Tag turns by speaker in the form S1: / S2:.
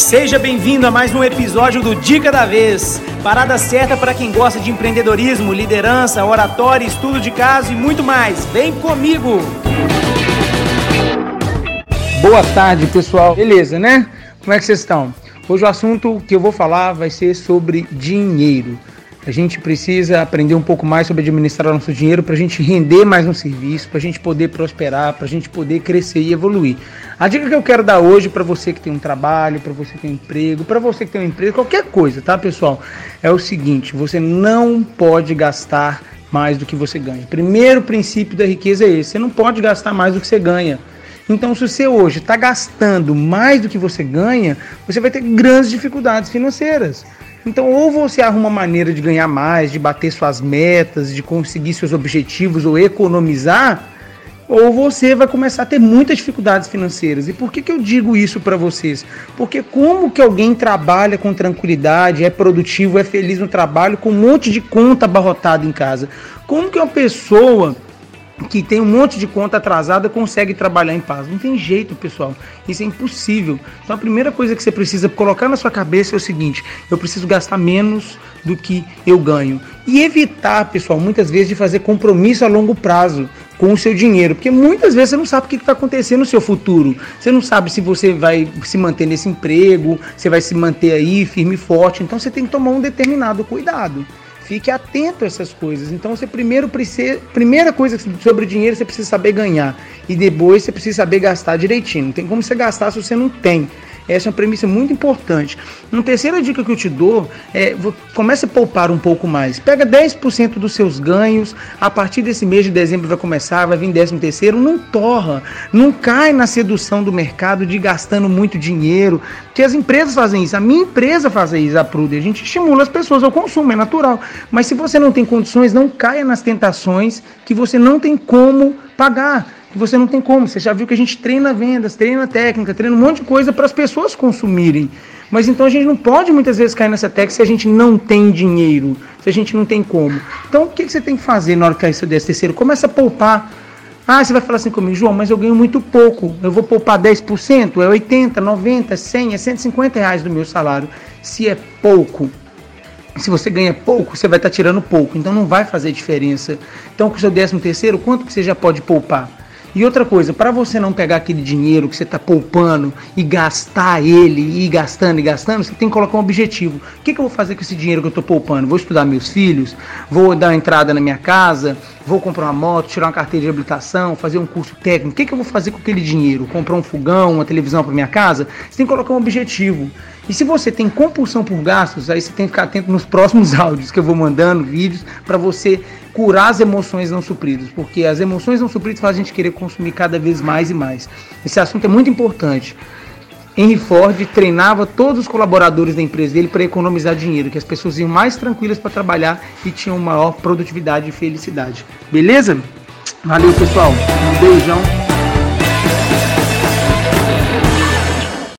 S1: Seja bem-vindo a mais um episódio do Dica da Vez. Parada certa para quem gosta de empreendedorismo, liderança, oratória, estudo de caso e muito mais. Vem comigo! Boa tarde, pessoal. Beleza, né? Como é que vocês estão? Hoje o assunto que eu vou falar vai ser sobre dinheiro. A gente precisa aprender um pouco mais sobre administrar nosso dinheiro para a gente render mais no serviço, para a gente poder prosperar, para a gente poder crescer e evoluir. A dica que eu quero dar hoje para você que tem um trabalho, para você que tem um emprego, para você que tem uma empresa, qualquer coisa, tá, pessoal? É o seguinte: você não pode gastar mais do que você ganha. Primeiro princípio da riqueza é esse: você não pode gastar mais do que você ganha. Então, se você hoje está gastando mais do que você ganha, você vai ter grandes dificuldades financeiras. Então, ou você arruma uma maneira de ganhar mais, de bater suas metas, de conseguir seus objetivos ou economizar, ou você vai começar a ter muitas dificuldades financeiras. E por que, que eu digo isso para vocês? Porque como que alguém trabalha com tranquilidade, é produtivo, é feliz no trabalho, com um monte de conta abarrotada em casa? Como que uma pessoa que tem um monte de conta atrasada consegue trabalhar em paz. Não tem jeito, pessoal. Isso é impossível. Então a primeira coisa que você precisa colocar na sua cabeça é o seguinte: eu preciso gastar menos do que eu ganho. E evitar, pessoal, muitas vezes de fazer compromisso a longo prazo com o seu dinheiro, porque muitas vezes você não sabe o que vai acontecer no seu futuro. Você não sabe se você vai se manter nesse emprego, você vai se manter aí firme e forte. Então você tem que tomar um determinado cuidado. Fique atento a essas coisas. Então, você primeiro precisa, primeira coisa sobre dinheiro, você precisa saber ganhar e depois você precisa saber gastar direitinho. Não tem como você gastar se você não tem. Essa é uma premissa muito importante. Uma terceira dica que eu te dou é comece a poupar um pouco mais. Pega 10% dos seus ganhos, a partir desse mês de dezembro vai começar, vai vir 13 terceiro, não torra, não cai na sedução do mercado de gastando muito dinheiro, que as empresas fazem isso. A minha empresa faz isso, a Prude. A gente estimula as pessoas ao consumo, é natural. Mas se você não tem condições, não caia nas tentações que você não tem como pagar que você não tem como. Você já viu que a gente treina vendas, treina técnica, treina um monte de coisa para as pessoas consumirem. Mas então a gente não pode muitas vezes cair nessa técnica se a gente não tem dinheiro, se a gente não tem como. Então o que, você tem que fazer na hora que cair seu décimo terceiro? Começa a poupar. Ah, você vai falar assim comigo, João, mas eu ganho muito pouco. Eu vou poupar 10%, é 80, 90, 100, é 150 reais do meu salário. Se é pouco, se você ganha pouco, você vai estar tirando pouco, então não vai fazer diferença. Então, com o seu décimo terceiro, quanto que você já pode poupar? E outra coisa, para você não pegar aquele dinheiro que você está poupando e gastar ele, e ir gastando e gastando, você tem que colocar um objetivo. O que, que eu vou fazer com esse dinheiro que eu estou poupando? Vou estudar meus filhos? Vou dar uma entrada na minha casa? Vou comprar uma moto, tirar uma carteira de habilitação, fazer um curso técnico? O que, que eu vou fazer com aquele dinheiro? Comprar um fogão, uma televisão para minha casa? Você tem que colocar um objetivo. E se você tem compulsão por gastos, aí você tem que ficar atento nos próximos áudios que eu vou mandando, vídeos, para você curar as emoções não supridas, porque as emoções não supridas fazem a gente querer consumir cada vez mais e mais. Esse assunto é muito importante. Henry Ford treinava todos os colaboradores da empresa dele para economizar dinheiro, que as pessoas iam mais tranquilas para trabalhar e tinham maior produtividade e felicidade. Beleza? Valeu, pessoal. Um beijão.